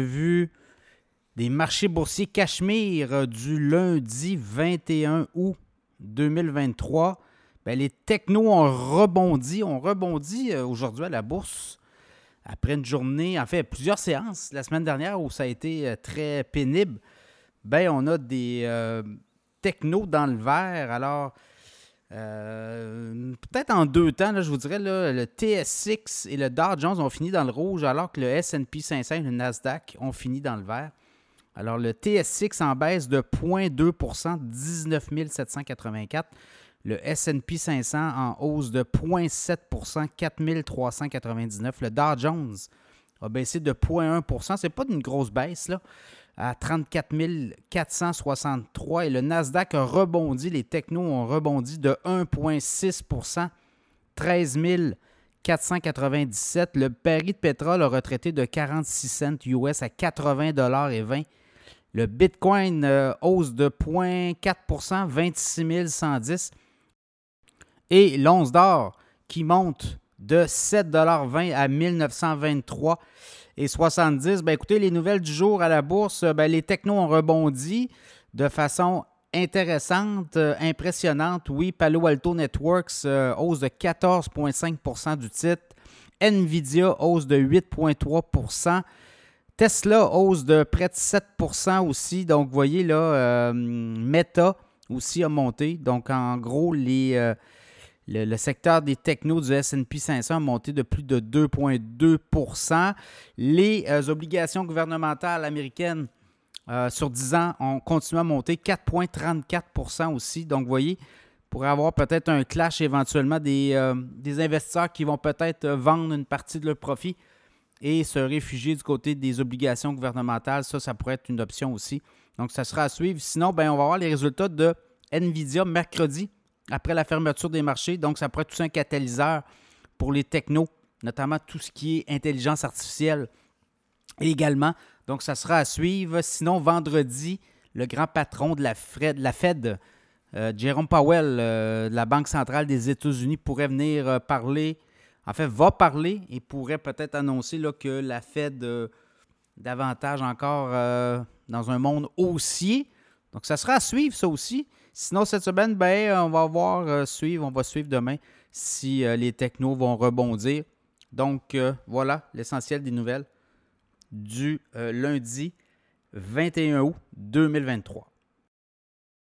vu des marchés boursiers Cachemire euh, du lundi 21 août 2023. Ben, les technos ont rebondi. On rebondit euh, aujourd'hui à la bourse après une journée, en fait, plusieurs séances la semaine dernière où ça a été euh, très pénible. Ben, on a des technos dans le vert. Alors, peut-être en deux temps, je vous dirais, le TS6 et le Dow Jones ont fini dans le rouge, alors que le SP 500 et le Nasdaq ont fini dans le vert. Alors, le TS6 en baisse de 0,2% 19 784. Le SP 500 en hausse de 0,7 4 399. Le Dow Jones a baissé de 0,1% Ce n'est pas une grosse baisse, là, à 34 463. Et le Nasdaq a rebondi, les technos ont rebondi de 1,6% 13 497. Le baril de pétrole a retraité de 46 cents US à 80,20 le Bitcoin euh, hausse de 0,4 26 110. Et l'once d'or qui monte de 7,20 à 1923 et 70. Ben, écoutez, les nouvelles du jour à la bourse, ben, les technos ont rebondi de façon intéressante, euh, impressionnante. Oui, Palo Alto Networks, euh, hausse de 14,5% du titre. Nvidia, hausse de 8,3% Tesla hausse de près de 7% aussi. Donc, vous voyez là, euh, Meta aussi a monté. Donc, en gros, les, euh, le, secteur des technos du SP 500 a monté de plus de 2,2% Les euh, obligations gouvernementales américaines sur 10 ans ont continué à monter 4,34% aussi. Donc, vous voyez, pour avoir peut-être un clash éventuellement des, des investisseurs qui vont peut-être vendre une partie de leur profit et se réfugier du côté des obligations gouvernementales. Ça, ça pourrait être une option aussi. Donc, ça sera à suivre. Sinon, ben, on va voir les résultats de NVIDIA mercredi après la fermeture des marchés. Donc, ça pourrait être tout un catalyseur pour les technos, notamment tout ce qui est intelligence artificielle également. Donc, ça sera à suivre. Sinon, vendredi, le grand patron de la, Fed, euh, Jerome Powell, euh, de la Banque centrale des États-Unis, pourrait venir euh, parler en fait, va parler et pourrait peut-être annoncer là, que la Fed davantage encore dans un monde haussier. Donc, ça sera à suivre, ça aussi. Sinon, cette semaine, ben, on va voir euh, suivre, on va suivre demain si les technos vont rebondir. Donc, voilà l'essentiel des nouvelles du lundi 21 août 2023.